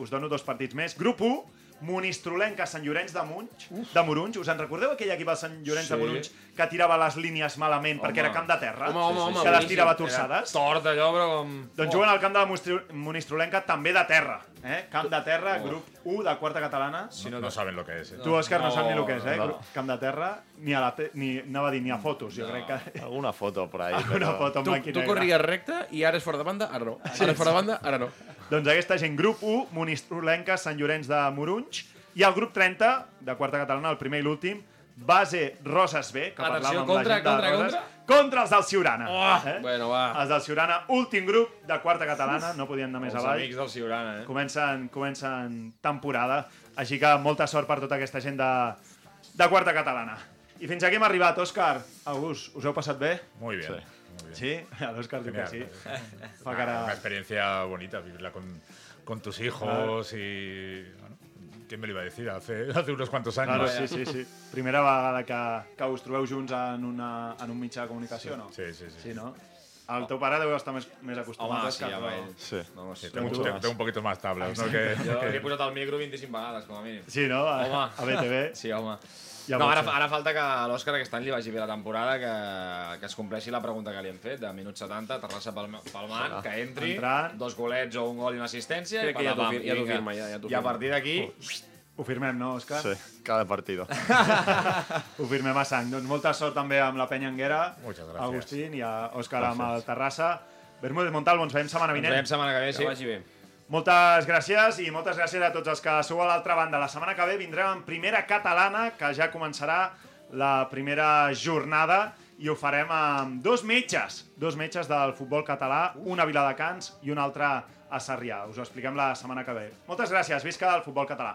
us dono dos partits més. Grup 1, Monistrolenca, Sant Llorenç de, Munch, de Morunys. Us en recordeu aquell equip del Sant Llorenç Sí. de Morunys que tirava les línies malament perquè era camp de terra? Home, home, home, que les tirava Era torçades? Tort allò, però com... Doncs juguen al camp de la Monistrolenca també de terra. Eh? Camp de terra, grup 1 de quarta catalana. No, no saben lo que es. ¿eh? Tu, Òscar, no, No, saps ni el que és, eh? no. Camp de terra, ni a la te ni, anava a dir ni a fotos, jo crec que... Alguna foto por ahí. Una pero- foto en Tu, tu corries recte i ara és fora de banda, ara no. Ara és fora de banda, ara no. Doncs aquesta gent, grup 1, Monistrolenca, Sant Llorenç de Morunys, i el grup 30, de quarta catalana, el primer i l'últim, base Roses B, que Atenció, parlàvem amb contra, la gent de contra, Roses, contra. Contra els del Ciurana. Oh, eh? Bueno, va. Els del Ciurana, últim grup de quarta catalana, no podien anar més Els avall. amics del Ciurana, eh? Comencen, comencen temporada, així que molta sort per tota aquesta gent de, de quarta catalana. I fins aquí hem arribat, Òscar. August, us heu passat bé? Muy bien. Sí. muy bien. Sí? L'Òscar diu que sí. Fa cara... Una experiencia bonita, vivirla con, con tus hijos y ¿Quién me lo iba a decir? Hace, hace unos cuantos años. Claro, sí, sí, sí. Primera vegada que, que us trobeu junts en, una, en un mitjà de comunicació, no? Sí, sí, sí. Sí, no? El teu pare deu estar més, més acostumat Home, sí, que home, tu. Sí. Vamos, Sí, tengo tengo, mucho más. tengo un poquito más tablas, ¿no? Que, Jo que- li he posat al micro 25 vegades, com a mínim. Sí, no? A, Home. a BTV. Sí, home. Ja no, ara, ara falta que a l'Òscar aquest any li vagi bé la temporada, que, que es compleixi la pregunta que li hem fet, de minut 70, Terrassa pel, pel man, que entri, Entrant. dos golets o un gol i una assistència, Crec i que ja t'ho ja firma, ja- ja t'ho I a firma. partir d'aquí, Ho firmem, no, Òscar? Sí, cada partido. Ho firmem a sang. Doncs molta sort també amb la penya Anguera, Muchas gracias. Agustín i a Òscar amb el Terrassa. Bermúdez Montalvo, ens veiem setmana ens vinent. veiem setmana que ve, Que sí. vagi bé. Moltes gràcies i moltes gràcies a tots els que sou a l'altra banda. La setmana que ve vindrem en primera catalana, que ja començarà la primera jornada i ho farem amb dos metges, dos metges del futbol català, una a Viladecans i un altre a Sarrià. Us ho expliquem la setmana que ve. Moltes gràcies, visca el futbol català.